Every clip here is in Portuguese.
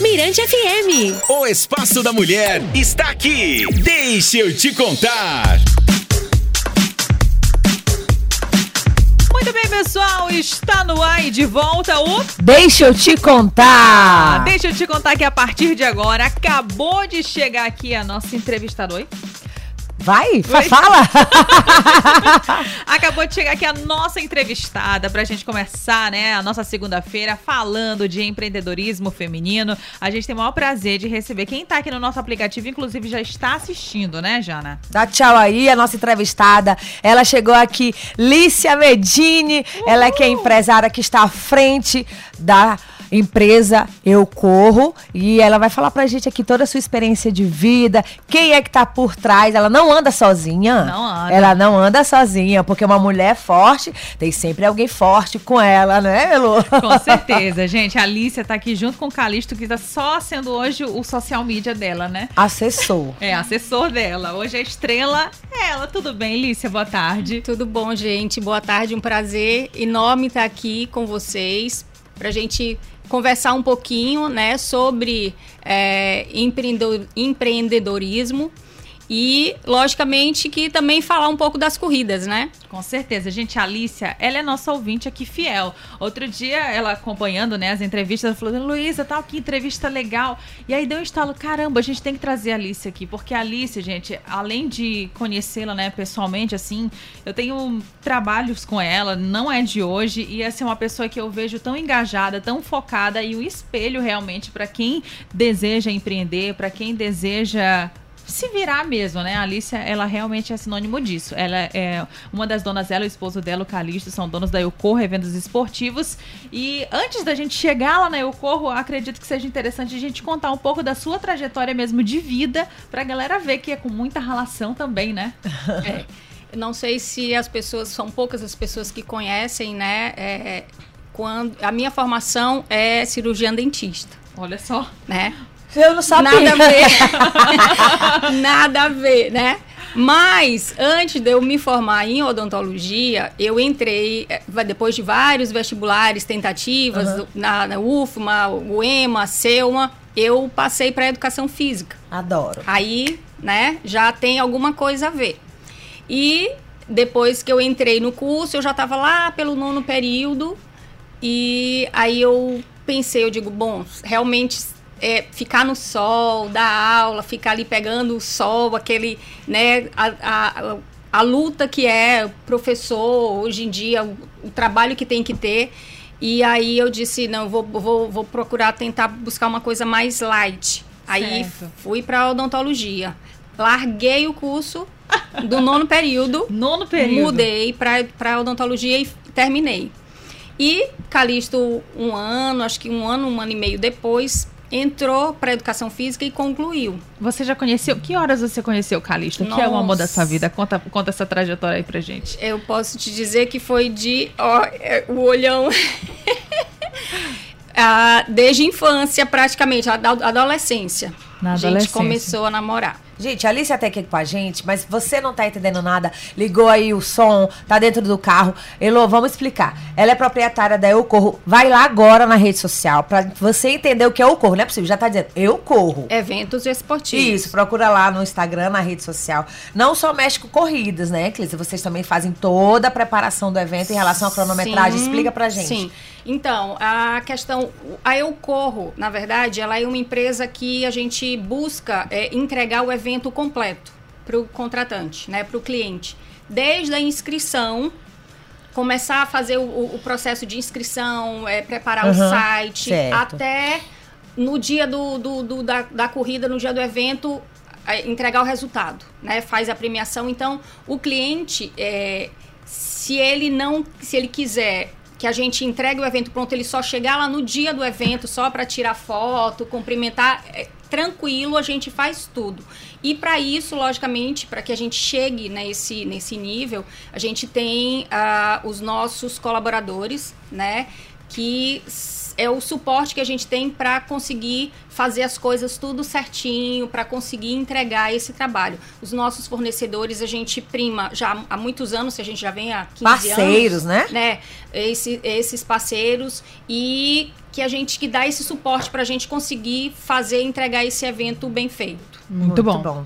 Mirante FM. O Espaço da Mulher está aqui. Deixa eu te contar. Muito bem, pessoal, está no ar e de volta o Deixa eu te contar. Deixa eu te contar que a partir de agora acabou de chegar aqui a nossa entrevistadora. Oi? Vai, fa- fala. Acabou de chegar aqui a nossa entrevistada pra gente começar, né, a nossa segunda-feira falando de empreendedorismo feminino. A gente tem o maior prazer de receber quem tá aqui no nosso aplicativo, inclusive já está assistindo, né, Jana? Dá tchau aí, a nossa entrevistada. Ela chegou aqui, Lícia Medini. Ela é que é empresária que está à frente da empresa Eu Corro. E ela vai falar pra gente aqui toda a sua experiência de vida, quem é que tá por trás. Ela não anda sozinha. Não anda. Ela não anda sozinha, porque uma mulher forte, tem sempre alguém forte com ela, né, Elo? Com certeza, gente. A Alicia tá aqui junto com o Calixto, que tá só sendo hoje o social media dela, né? Assessor. É, assessor dela. Hoje a estrela é ela. Tudo bem, Lícia? Boa tarde. Tudo bom, gente? Boa tarde, um prazer enorme estar aqui com vocês para a gente conversar um pouquinho, né, sobre é, empreendedor- empreendedorismo e, logicamente, que também falar um pouco das corridas, né? Com certeza, gente, a Alicia, ela é nossa ouvinte aqui fiel. Outro dia, ela acompanhando, né, as entrevistas, ela falou, Luísa, tal, que entrevista legal. E aí deu um estalo, caramba, a gente tem que trazer a Alicia aqui, porque a Alicia, gente, além de conhecê-la, né, pessoalmente, assim, eu tenho trabalhos com ela, não é de hoje, e essa é uma pessoa que eu vejo tão engajada, tão focada, e o espelho realmente para quem deseja empreender, para quem deseja se virar mesmo, né? A Alicia, ela realmente é sinônimo disso. Ela é uma das donas dela, o esposo dela, o Calixto, são donos da Eu Corro, eventos esportivos. E antes da gente chegar lá na Eu Corro, acredito que seja interessante a gente contar um pouco da sua trajetória mesmo de vida, pra galera ver que é com muita relação também, né? É, não sei se as pessoas, são poucas as pessoas que conhecem, né? é, quando, a minha formação é cirurgiã dentista, Olha só. né? Eu não sabia. Nada a ver. Nada a ver, né? Mas, antes de eu me formar em odontologia, eu entrei, eh, depois de vários vestibulares, tentativas, na, na UFMA, o EMA, a SEUMA, eu passei para educação física. Adoro. Aí, né, já tem alguma coisa a ver. E depois que eu entrei no curso, eu já estava lá pelo nono período. E aí eu pensei, eu digo, bom, realmente é, ficar no sol, dar aula, ficar ali pegando o sol, aquele, né, a, a, a luta que é professor hoje em dia, o, o trabalho que tem que ter. E aí eu disse, não, vou, vou, vou procurar tentar buscar uma coisa mais light. Aí Certo. fui para odontologia. Larguei o curso do nono período, Nono período. mudei para odontologia e terminei. E Calixto, um ano, acho que um ano, um ano e meio depois, entrou para educação física e concluiu. Você já conheceu? Que horas você conheceu o Calixto? Que é o amor da sua vida? Conta, conta essa trajetória aí pra gente. Eu posso te dizer que foi de. Ó, é, o olhão. Ah, desde infância, praticamente, a adolescência. Na a gente adolescência. começou a namorar. Gente, a Alice até aqui com a gente, mas você não tá entendendo nada. Ligou aí o som, tá dentro do carro. Elô, vamos explicar. Ela é proprietária da Eu Corro. Vai lá agora na rede social pra você entender o que é Eu Corro. Não é possível, já tá dizendo Eu Corro. Eventos esportivos. Isso, procura lá no Instagram, na rede social. Não só mexe com corridas, né, Clícia? Vocês também fazem toda a preparação do evento em relação à cronometragem. Sim, Explica pra gente. Sim. Então, a questão. A Eu Corro, na verdade, ela é uma empresa que a gente busca é, entregar o evento completo para o contratante, né, para o cliente. Desde a inscrição, começar a fazer o, o processo de inscrição, é, preparar o Aham, site, certo. até no dia do, do- do- da, da corrida, no dia do evento, é, entregar o resultado, né? Faz a premiação. Então, o cliente, é, se ele não, se ele quiser que a gente entregue o evento pronto, ele só chegar lá no dia do evento só para tirar foto, cumprimentar, é, tranquilo, a gente faz tudo. E para isso, logicamente, para que a gente chegue nesse, nesse nível, a gente tem ah, os nossos colaboradores, né? Que é o suporte que a gente tem para conseguir fazer as coisas tudo certinho, para conseguir entregar esse trabalho. Os nossos fornecedores, a gente prima já há muitos anos, que a gente já vem há 15 anos Parceiros, né? né, esse- esses parceiros e que a gente que dá esse suporte para a gente conseguir fazer entregar esse evento bem feito. Muito, bom.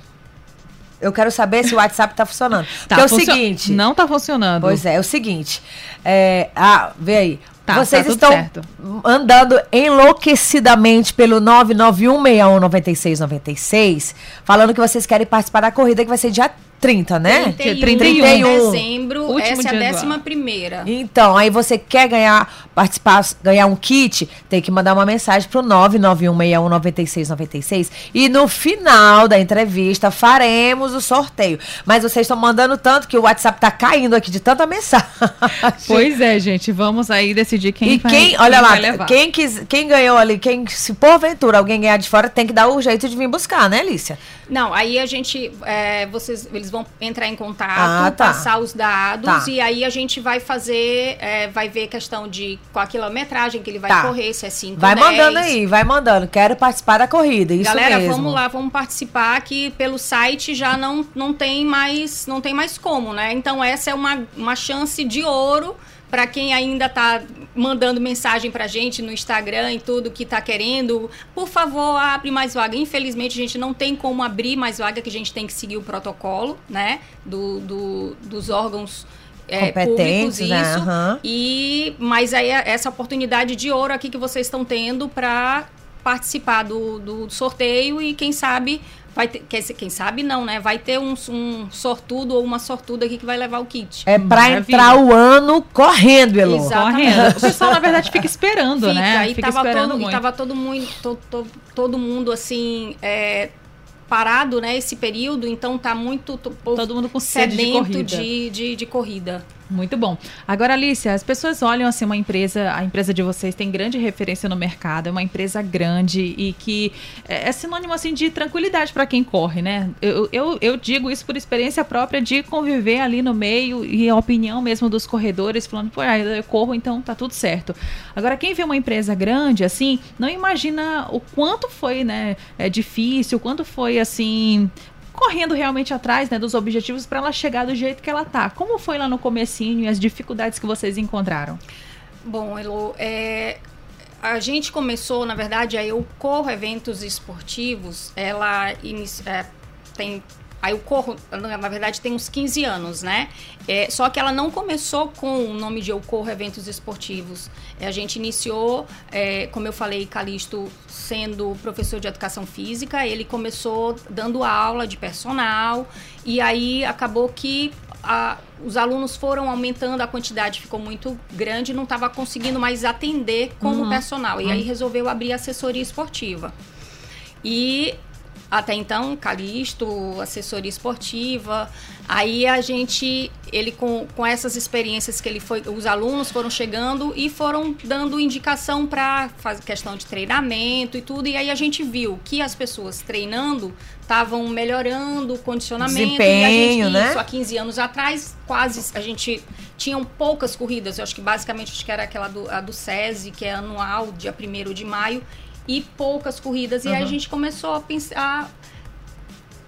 Eu quero saber se o WhatsApp tá funcionando. Tá Porque é o funcio- seguinte. Não tá funcionando. Pois é, é o seguinte. É, ah, vê aí. Tá, Vocês tá tudo estão certo. andando enlouquecidamente pelo 991619696, falando que vocês querem participar da corrida que vai ser dia 30, né? 31 31. de dezembro, Último essa é a décima primeira. Então, aí você quer ganhar, participar, ganhar um kit, tem que mandar uma mensagem pro 991619696 e no final da entrevista faremos o sorteio. Mas vocês estão mandando tanto que o WhatsApp tá caindo aqui de tanta mensagem. Pois é, gente. Vamos aí decidir quem e vai quem, olha vai lá, levar. quem, quis, quem ganhou ali, quem, se porventura alguém ganhar de fora, tem que dar o jeito de vir buscar, né, Lícia? Não, aí a gente, é, vocês, eles vão entrar em contato, Ah, tá. passar os dados Tá. e aí a gente vai fazer, é, vai ver questão de qual a quilometragem que ele vai Tá. correr, se é 5 Vai 10. mandando aí, vai mandando. Quero participar da corrida, isso Galera, mesmo. vamos lá, vamos participar que pelo site já não, não tem mais não tem mais como, né? Então essa é uma, uma chance de ouro para quem ainda tá mandando mensagem pra gente no Instagram e tudo que tá querendo. Por favor, abre mais vaga. Infelizmente, a gente não tem como abrir mais vaga, que a gente tem que seguir o protocolo, né? Do, do- dos órgãos é, Competentes, públicos, né? isso. Aham. E mas aí é essa oportunidade de ouro aqui que vocês estão tendo para participar do, do sorteio e quem sabe vai ter, quem sabe não, né? Vai ter um, um sortudo ou uma sortuda aqui que vai levar o kit. É pra Maravilha. entrar o ano correndo, Elô. Correndo. O pessoal, na verdade, fica esperando, Fica, né? e Fica tava esperando todo, e tava todo mundo, to- to- todo mundo assim é, parado, né? Esse período, então tá muito Todo mundo com sede de sedento corrida. de, de, de corrida. Muito bom. Agora, Alicia, as pessoas olham assim uma empresa, a empresa de vocês tem grande referência no mercado, é uma empresa grande e que é é sinônimo assim de tranquilidade para quem corre, né? Eu, eu, eu digo isso por experiência própria de conviver ali no meio e a opinião mesmo dos corredores falando, pô, ah, eu corro, então tá tudo certo. Agora, quem vê uma empresa grande assim, não imagina o quanto foi, né, é difícil, o quanto foi assim correndo realmente atrás né, dos objetivos para ela chegar do jeito que ela tá. Como foi lá no comecinho e as dificuldades que vocês encontraram? Bom, Elo, é, a gente começou, na verdade, a Eu Corro Eventos Esportivos, ela inici- é, tem. A Eu Corro, na verdade, tem uns 15 anos, né? É, só que ela não começou com o nome de Eu Corro Eventos Esportivos. É, a gente iniciou, é, como eu falei, Calixto sendo professor de educação física, ele começou dando aula de personal, e aí acabou que a- os alunos foram aumentando, a quantidade ficou muito grande, não estava conseguindo mais atender como personal. E aí resolveu abrir assessoria esportiva. E até então, Calixto, assessoria esportiva. Aí a gente, ele com, com essas experiências que ele foi, os alunos foram chegando e foram dando indicação para fazer questão de treinamento e tudo. E aí a gente viu que as pessoas treinando estavam melhorando o condicionamento. e a Desempenho, gente, né? Isso há 15 anos atrás, quase a gente tinham poucas corridas. Eu acho que basicamente acho que era aquela do, a do SESI, que é anual, dia 1 de maio, e poucas corridas. E aí a gente começou a pensar,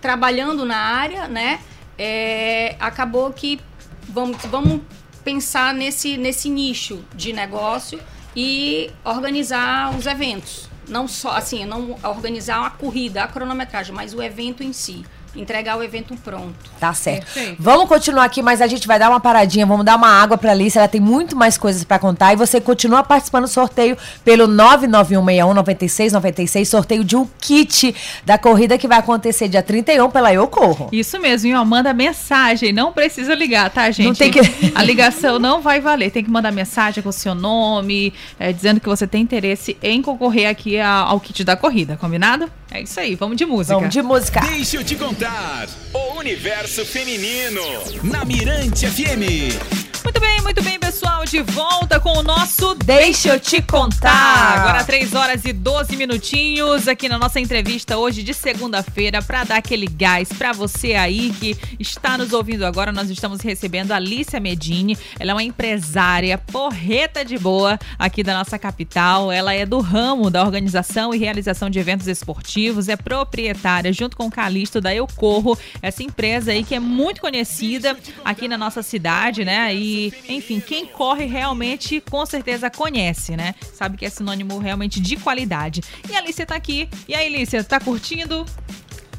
trabalhando na área, né? é, acabou que vamos, vamos pensar nesse, nesse nicho de negócio e organizar os eventos. Não só, assim, não organizar a corrida, a cronometragem, mas o evento em si. Entregar o evento pronto. Tá certo. Perfeito. Vamos continuar aqui, mas a gente vai dar uma paradinha, vamos dar uma água pra Alice, ela tem muito mais coisas pra contar e você continua participando do sorteio pelo 991619696, sorteio de um kit da corrida que vai acontecer dia 31 pela Eu Corro. Isso mesmo, e ó, manda mensagem, não precisa ligar, tá, gente? Não tem que- A ligação não vai valer, tem que mandar mensagem com o seu nome, é, dizendo que você tem interesse em concorrer aqui a- ao kit da corrida, combinado? É isso aí, vamos de música. Vamos de música. Deixa eu te contar. O universo feminino na Mirante FM. Muito bem, muito bem, pessoal, de volta com o nosso Deixa eu te contar. Agora 3 horas e 12 minutinhos aqui na nossa entrevista hoje de segunda-feira para dar aquele gás para você aí que está nos ouvindo agora. Nós estamos recebendo a Alicia Medini. Ela é uma empresária porreta de boa aqui da nossa capital. Ela é do ramo da organização e realização de eventos esportivos, é proprietária junto com o Calixto da Eu Corro, essa empresa aí que é muito conhecida aqui na nossa cidade, né? E enfim, quem corre realmente com certeza conhece, né? Sabe que é sinônimo realmente de qualidade. E a Alicia tá aqui. E aí, Alicia, tá curtindo?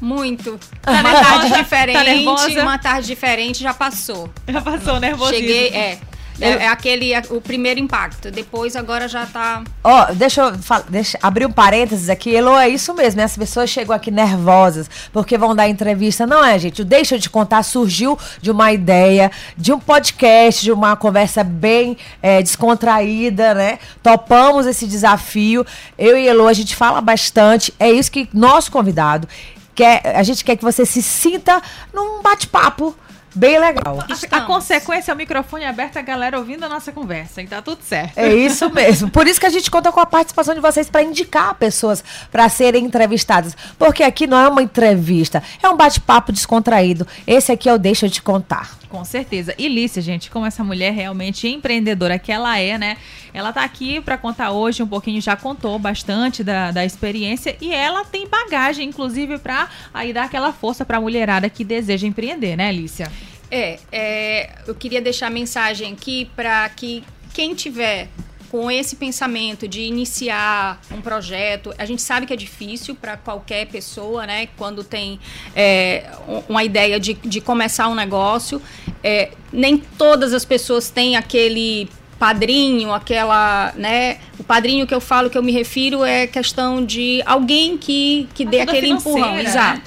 Muito. Tá uma nervosa? tarde Tá diferente, nervosa? uma tarde diferente já passou. Já passou nervosismo. Cheguei, é. É, é aquele, é o primeiro impacto. Depois agora já tá. Ó, deixa eu deixa, abrir um parênteses aqui. Elo, é isso mesmo. As pessoas chegam aqui nervosas porque vão dar entrevista. Não é, gente? O Deixa eu te contar surgiu de uma ideia, de um podcast, de uma conversa bem é, descontraída, né? Topamos esse desafio. Eu e Elo, a gente fala bastante. É isso que nosso convidado quer. A gente quer que você se sinta num bate-papo bem legal. A, a Estamos. consequência é o microfone aberto, a galera ouvindo a nossa conversa. E tá tudo certo. É isso mesmo. Por isso que a gente conta com a participação de vocês para indicar pessoas para serem entrevistadas. Porque aqui não é uma entrevista, é um bate-papo descontraído. Esse aqui eu deixo eu te contar. Com certeza. E Lícia, gente, como essa mulher realmente empreendedora que ela é, né? Ela tá aqui para contar hoje um pouquinho, já contou bastante da, da experiência e ela tem bagagem, inclusive, para aí dar aquela força pra mulherada que deseja empreender, né, Lícia? É, é, eu queria deixar a mensagem aqui para que quem tiver com esse pensamento de iniciar um projeto, a gente sabe que é difícil para qualquer pessoa, né? Quando tem é, um- uma ideia de, de começar um negócio, é, nem todas as pessoas têm aquele padrinho, aquela, né? O padrinho que eu falo, que eu me refiro, é questão de alguém que, que dê aquele empurrão, financeira, exato. né?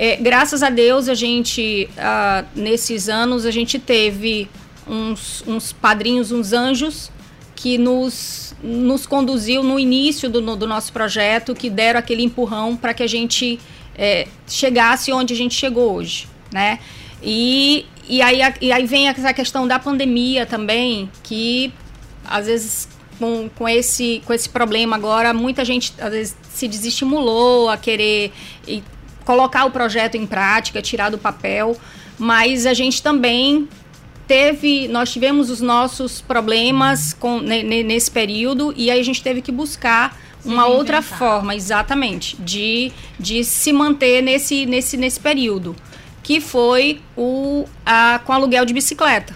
É, graças a Deus, a gente, ah, nesses anos, a gente teve uns, uns padrinhos, uns anjos, que nos, nos conduziu no início do, no- do nosso projeto, que deram aquele empurrão para que a gente é, chegasse onde a gente chegou hoje, né? E, e, aí, e aí vem essa questão da pandemia também, que às vezes com, com, esse, com esse problema agora, muita gente às vezes se desestimulou a querer colocar o projeto em prática, tirar do papel, mas a gente também teve, nós tivemos os nossos problemas com, ne- ne- nesse período e aí a gente teve que buscar Se uma outra forma, exatamente, de, de se manter nesse, nesse, nesse período, que foi o, a, com aluguel de bicicleta,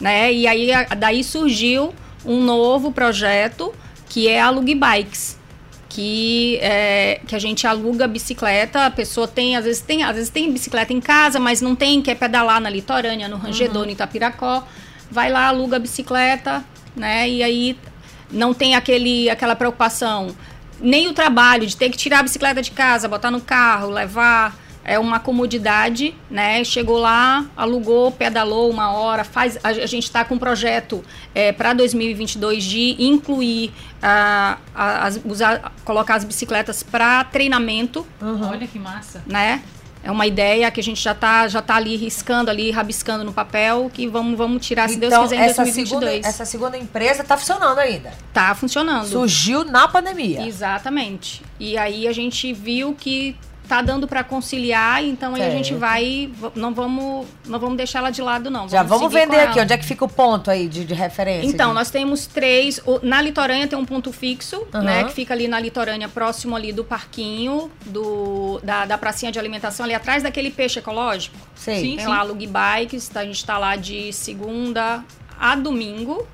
né? E aí a- daí surgiu um novo projeto que é a Alugue Bikes, que, é, que a gente aluga bicicleta, a pessoa tem, às vezes tem, às vezes tem bicicleta em casa, mas não tem, quer pedalar na litorânea, no Rangedor, no Itapiracó, vai lá, aluga a bicicleta, né? E aí não tem aquele, aquela preocupação, nem o trabalho de ter que tirar a bicicleta de casa, botar no carro, levar, é uma comodidade, né? Chegou lá, alugou, pedalou uma hora, faz. A, a gente está com um projeto para 2022 de incluir ah, a- as, usar, colocar as bicicletas para treinamento, Olha que massa. né? É uma ideia que a gente já tá, já tá ali riscando ali, rabiscando no papel, que vamos, vamos tirar, se Deus quiser, em Então, essa 2022. segunda, essa segunda empresa tá funcionando ainda. Tá funcionando. Surgiu na pandemia. Exatamente. E aí a gente viu que tá dando para conciliar, então aí a gente vai, não vamos, não vamos deixar ela de lado não. Já vamos seguir com vender aqui. Onde é que fica o ponto aí de, de referência? Então, de- nós temos três. o- Na litorânea tem um ponto fixo, Aham. né? Que fica ali na litorânea, próximo ali do parquinho, do, da, da pracinha de alimentação, ali atrás daquele peixe ecológico. Sim. Tem lá Lug Bikes, a gente tá lá de segunda a domingo,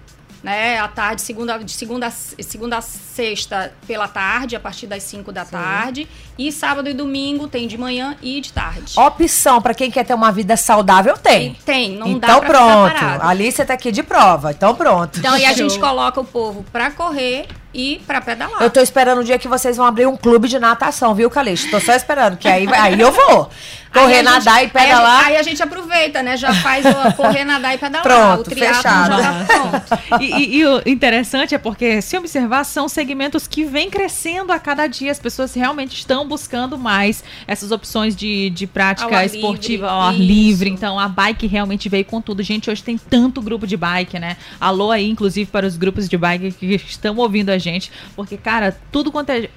né? À tarde, segunda, de segunda, a- segunda a sexta pela tarde, a partir das 5 da tarde. E sábado e domingo tem de manhã e de tarde. Opção pra quem quer ter uma vida saudável tem. Tem, não dá então pra ficar pronto. parado. A Alicia tá aqui de prova. Então pronto. Então, e a gente coloca o povo pra correr e pra pedalar. Eu tô esperando o dia que vocês vão abrir um clube de natação, viu, Calixto? Tô só esperando, que aí, aí eu vou. Correr, Aí gente- nadar e aí pedalar. gente- Aí a, gente aproveita, né? Já faz o correr, nadar e pedalar. Pronto, o fechado. já tá pronto. E, e- e o interessante é porque, se observar, são segmentos que vêm crescendo a cada dia. As pessoas realmente estão buscando mais essas opções de, de prática Ao esportiva livre, ao ar isso. livre. Então, a bike realmente veio com tudo. Gente, hoje tem tanto grupo de bike, né? Alô aí, inclusive, para os grupos de bike que estão ouvindo a gente. Porque, cara, tudo quanto é.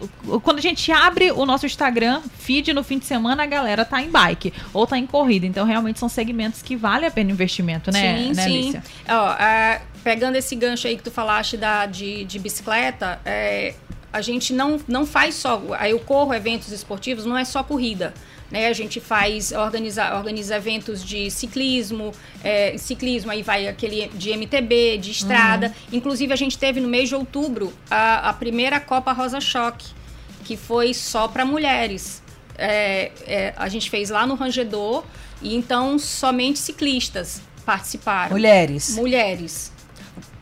Quando a gente abre o nosso Instagram, feed no fim de semana, a galera tá em bike ou tá em corrida. Então, realmente são segmentos que vale a pena o investimento, né, sim, né sim. Ó, é, pegando esse gancho aí que tu falaste da, de, de bicicleta, é, a gente não, não faz só. Aí eu corro eventos esportivos, não é só corrida. Né? A gente faz, organiza, organiza eventos de ciclismo, é, ciclismo, aí vai aquele de MTB, de estrada. Uhum. Inclusive, a gente teve no mês de outubro a, a primeira Copa Rosa Choque, que foi só para mulheres. É, é, a gente fez lá no Rangedor, e então somente ciclistas participaram. Mulheres. Mulheres.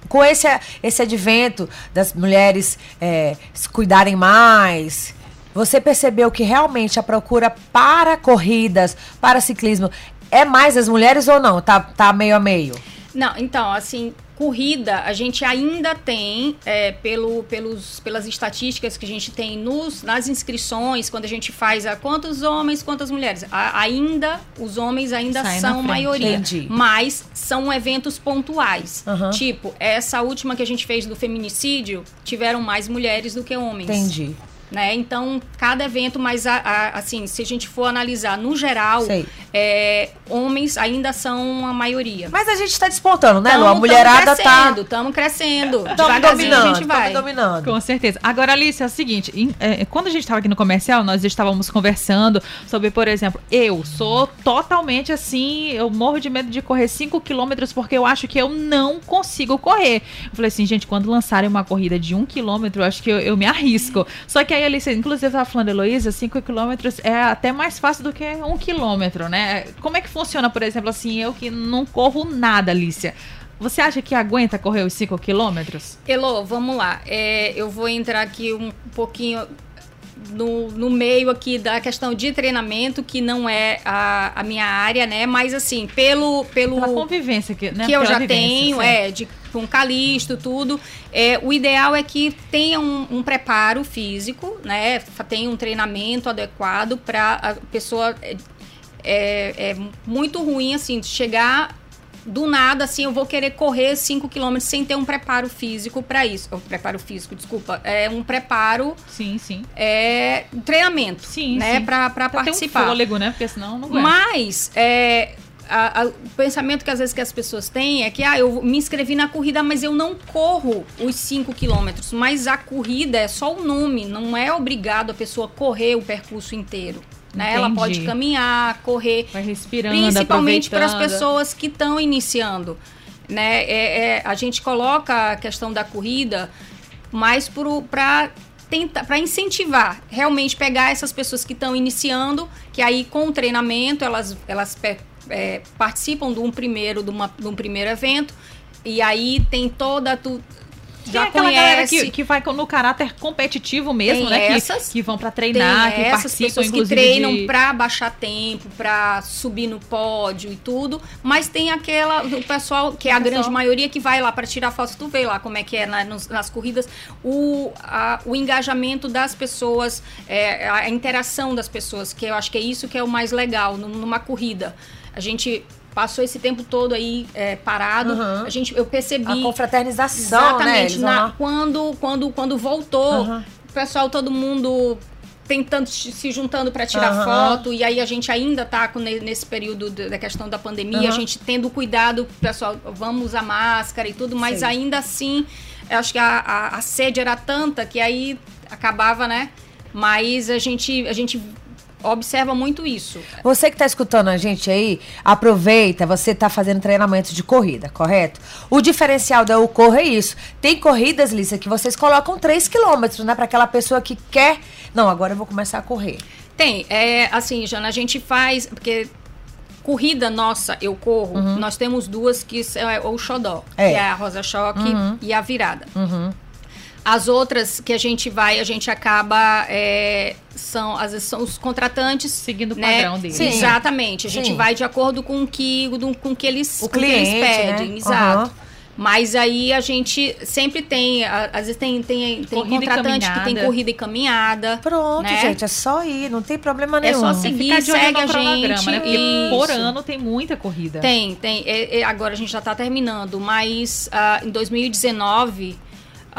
Com esse, esse advento das mulheres é, se cuidarem mais, você percebeu que realmente a procura para corridas, para ciclismo, é mais as mulheres ou não? Tá, tá meio a meio? Não, então, assim, corrida, a gente ainda tem, é, pelo, pelos, pelas estatísticas que a gente tem nos, nas inscrições, quando a gente faz a quantos homens, quantas mulheres, a, ainda, os homens ainda na são maioria. Entendi. Mas são eventos pontuais. Aham. Tipo, essa última que a gente fez do feminicídio, tiveram mais mulheres do que homens. Entendi. Né? Então, cada evento, mas a- a- assim, se a gente for analisar no geral, é, homens ainda são a maioria. Mas a gente tá despontando, né, Lu? A Tamo- mulherada tamo tá. crescendo, Estamos crescendo. Estamos dominando, a gente vai. dominando. Com certeza. Agora, Alice, é o seguinte: em- é, quando a gente estava aqui no comercial, nós estávamos conversando sobre, por exemplo, eu sou totalmente assim, eu morro de medo de correr 5 quilômetros porque eu acho que eu não consigo correr. Eu falei assim, gente, quando lançarem uma corrida de 1 quilômetro, eu acho que eu, eu me arrisco. Só que aí, Alice, inclusive, eu estava falando, Heloísa, 5 quilômetros é até mais fácil do que 1 quilômetro, né? Como é que funciona, por exemplo, assim, eu que não corro nada, Alicia? Você acha que aguenta correr os 5 quilômetros? Elô, vamos lá. É, eu vou entrar aqui um pouquinho no, no meio aqui da questão de treinamento, que não é a, a minha área, né? Mas assim, pelo. pelo Pela convivência que, né? que eu Pela já tenho, sim. é, de com calisto, tudo. É, o ideal é que tenha um, um preparo físico, né? Tenha um treinamento adequado para a pessoa. É, é, é muito ruim, assim, chegar do nada, assim, eu vou querer correr 5 km sem ter um preparo físico para isso. O preparo físico, desculpa. É um preparo, Sim, sim. é um treinamento, Sim, né? sim. Para Pra ter um participar. fôlego, né? Porque senão não aguenta. Mas é, a- a- o pensamento que às vezes que as pessoas têm é que ah, eu me inscrevi na corrida, mas eu não corro os 5 quilômetros. Mas a corrida é só o nome, não é obrigado a pessoa correr o percurso inteiro. Né? Ela pode caminhar, correr, Vai respirando, principalmente para as pessoas que estão iniciando. Né? É, é, a gente coloca a questão da corrida mais para tentar para incentivar realmente pegar essas pessoas que estão iniciando que aí com o treinamento elas elas é, participam de um primeiro de, uma, de um primeiro evento e aí tem toda tu Tem já aquela galera conhece que, que vai no caráter competitivo mesmo, Tem né? Que- essas, que, vão pra tem treinar, que essas participam, pessoas que treinam de... pra baixar tempo, pra subir no pódio e tudo, mas tem aquela o pessoal que é a pessoal- grande maioria que vai lá pra tirar foto, tu vê lá como é que é na- nos- nas corridas, o, a- o engajamento das pessoas, é, a interação das pessoas, que eu acho que é isso que é o mais legal num- numa corrida. A gente passou esse tempo todo aí é, parado, Uhum. a gente eu percebi A confraternização, né? Exatamente. Vão na- lá. quando, quando, quando voltou, Aham. o pessoal, todo mundo tentando se juntando para tirar Aham. foto e aí a gente ainda tá com ne- nesse período da questão da pandemia Aham. a gente tendo cuidado pessoal vamos usar máscara e tudo mas Sim. ainda assim eu acho que a, a, a sede era tanta que aí acabava né mas a gente a gente observa muito isso Você que está escutando a gente aí, aproveita, você está fazendo treinamento de corrida, correto? O diferencial da Eu Corro é isso. Tem corridas, Lícia, que vocês colocam 3 quilômetros, né? Para aquela pessoa que quer. Não, agora eu vou começar a correr. Tem, é assim, Jana, a gente faz, porque corrida nossa, eu corro, nós temos duas que são é, o xodó, É. que é a Rosa Choque e a virada. Uhum. As outras que a gente vai, a gente acaba, é, são, às vezes são os contratantes. Seguindo o né? padrão deles. Sim. Exatamente, a gente Sim. vai de acordo com o que, com, com que eles, O com que eles cliente, pedem, né? exato. Aham. Mas aí a gente sempre tem, às vezes tem, tem, tem Corrida contratante que tem corrida e caminhada. Pronto, né? gente, é só ir, não tem problema É nenhum. só É seguir, ficar de olho segue no a cronograma, gente. né? Porque por Isso. ano tem muita corrida. Tem, tem. É, é, agora a gente já está terminando, mas ah, em 2019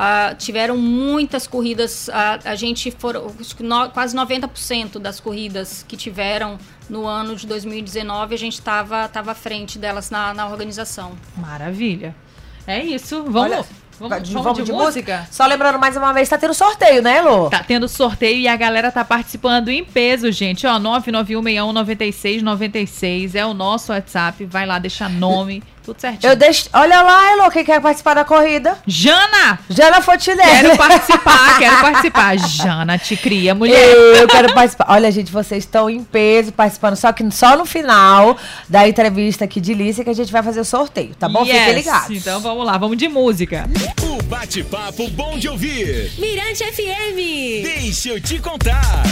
ah, tiveram muitas corridas. ah, a gente foram no- quase 90% das corridas que tiveram no ano de 2019 a gente estava tava à frente delas na, na organização. Maravilha. É isso. Vamos. Olha, Vamos- vamos de música? Só lembrando mais uma vez, tá tendo sorteio, né, Elô? Tá tendo sorteio e a galera tá participando em peso, gente. Ó, 991619696 é o nosso WhatsApp. Vai lá, deixa nome, tudo certinho. Eu deixo. Olha lá, Elô, quem quer participar da corrida? Jana! Jana Fotinelli. Quero participar, quero participar. Jana, te cria, mulher. Eu quero participar. Olha, gente, vocês estão em peso participando. Só que só no final da entrevista aqui de Lícia que a gente vai fazer o sorteio, tá bom? Fiquem Yes. ligados. Então vamos lá, vamos de música. O bate-papo bom de ouvir. Mirante FM. Deixa eu te contar.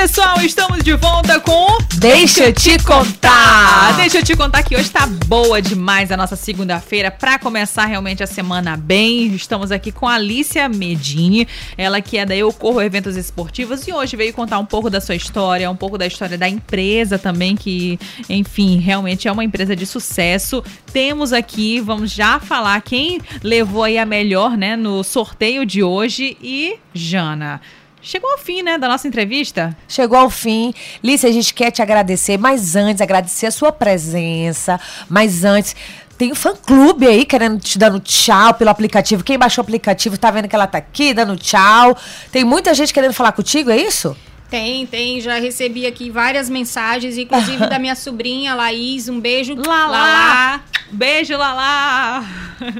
Pessoal, estamos de volta com Deixa eu te contar. Deixa eu te contar que hoje tá boa demais a nossa segunda-feira para começar realmente a semana bem. Estamos aqui com a Alicia Medini, ela que é da Eu Corro Eventos Esportivos e hoje veio contar um pouco da sua história, um pouco da história da empresa também, que, enfim, realmente é uma empresa de sucesso. Temos aqui, vamos já falar quem levou aí a melhor, né, no sorteio de hoje e Jana. Chegou ao fim, né, da nossa entrevista? Chegou ao fim. Lícia, a gente quer te agradecer, mas antes, agradecer a sua presença. Mas antes, tem um fã-clube aí querendo te dando tchau pelo aplicativo. Quem baixou o aplicativo tá vendo que ela tá aqui dando tchau. Tem muita gente querendo falar contigo, é isso? Tem, tem. Já recebi aqui várias mensagens, inclusive da minha sobrinha, Laís. Um beijo. Lala! Beijo, Lala!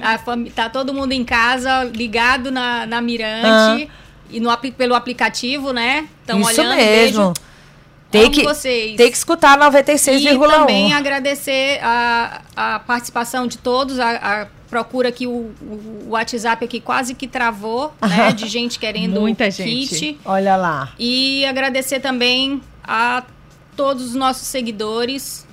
A fami- tá todo mundo em casa, ligado na, na Mirante. E no, pelo aplicativo, né? Estão isso olhando. mesmo. Beijo. Tem Amo que, vocês. tem que escutar E também 96,1. agradecer a, a participação de todos, a, a procura que o, o- WhatsApp aqui quase que travou, né? De gente querendo Muita o gente. kit. Olha lá. E agradecer também a todos os nossos seguidores,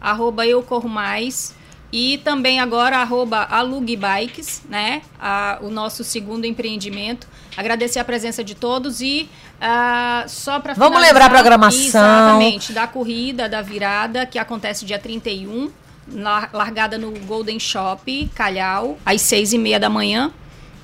arroba Eu Corro Mais. E também agora, arroba Alugue Bikes, né? A- o nosso segundo empreendimento. Agradecer a presença de todos e ah, só para Vamos lembrar a programação. Exatamente, da corrida, da virada, que acontece dia 31, lar- largada no Golden Shop, Calhau, às seis e meia da manhã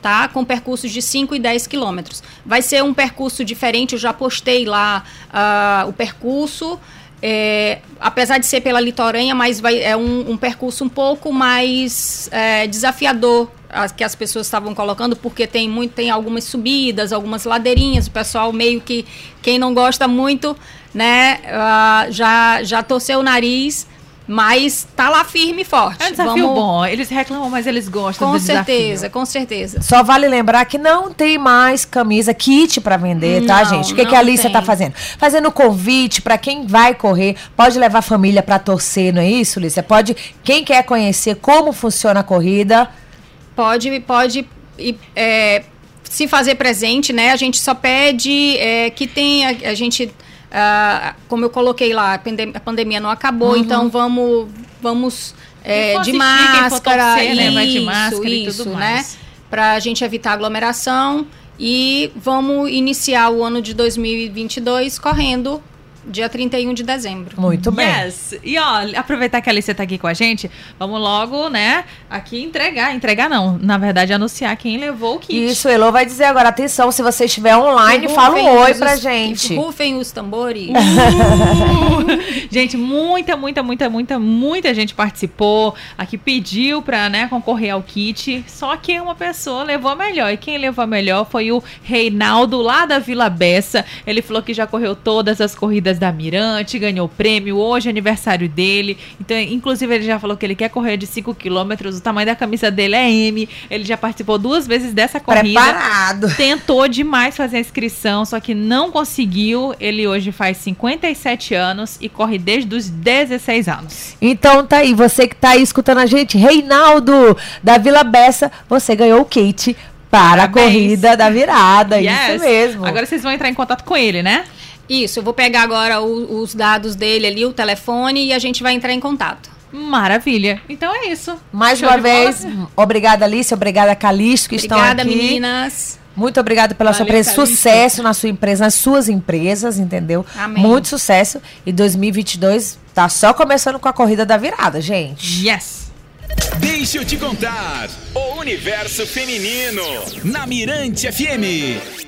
tá? Com percursos de 5 e 10 quilômetros. Vai ser um percurso diferente, eu já postei lá ah, o percurso. É, apesar de ser pela litorânea, mas vai, é um, um percurso um pouco mais é, desafiador que as pessoas estavam colocando, porque tem muito, tem algumas subidas, algumas ladeirinhas, o pessoal meio que, quem não gosta muito, né, ah, já, já torceu o nariz, mas tá lá firme e forte. É um desafio Vamos- bom. Eles reclamam, mas eles gostam Com do desafio. certeza, com certeza. Só vale lembrar que não tem mais camisa kit pra vender, tá, Não, gente? O que, que a Alicia tem. tá fazendo? Fazendo convite pra quem vai correr, pode levar a família pra torcer, não é isso, Lícia? Pode, quem quer conhecer como funciona a corrida, Pode, pode e, é, se fazer presente, né? A gente só pede é, que tenha, a gente, ah, como eu coloquei lá, a pandem- a pandemia não acabou, então vamos, vamos é, de máscara, torcer, né, vai de isso, máscara e isso, tudo né? mais. Pra gente evitar aglomeração e vamos iniciar o ano de 2022 correndo dia 31 de dezembro. muito bem. Yes. E ó, aproveitar que a Alicia tá aqui com a gente, vamos logo, né, aqui entregar. Entregar não, na verdade, anunciar quem levou o kit. Isso, Elô vai dizer agora, atenção, se você estiver online, E fala rufem um oi os- pra os- gente. Rufem os tambores. Gente, muita, muita, muita, muita, muita gente participou. Aqui pediu pra, né, concorrer ao kit. Só que uma pessoa levou a melhor. E quem levou a melhor foi o Reinaldo, lá da Vila Bessa. Ele falou que já correu todas as corridas da Mirante, ganhou prêmio. Hoje é aniversário dele. Então, inclusive, ele já falou que ele quer correr de 5 quilômetros. O tamanho da camisa dele é M. Ele já participou duas vezes dessa corrida. Preparado. Tentou demais fazer a inscrição, só que não conseguiu. Ele hoje faz 57 anos e corre desde os 16 anos. Então tá aí, você que tá aí escutando a gente, Reinaldo da Vila Bessa, você ganhou o kit para a Parabéns. corrida da virada, Yes. isso mesmo. Agora vocês vão entrar em contato com ele, né? Isso, eu vou pegar agora o- os dados dele ali, o telefone, e a gente vai entrar em contato. Maravilha. Então é isso. Mais Show uma de bola? vez, obrigada Alice, obrigada Calixto que Obrigada, estão aqui. meninas. Muito obrigada pela sua Valeu, presença, Calixto. sucesso na sua empresa, nas suas empresas, entendeu? Amém. Muito sucesso. E 2022 tá só começando com a corrida da virada, gente. Yes. Deixa eu te contar. O universo feminino. Na Mirante FM.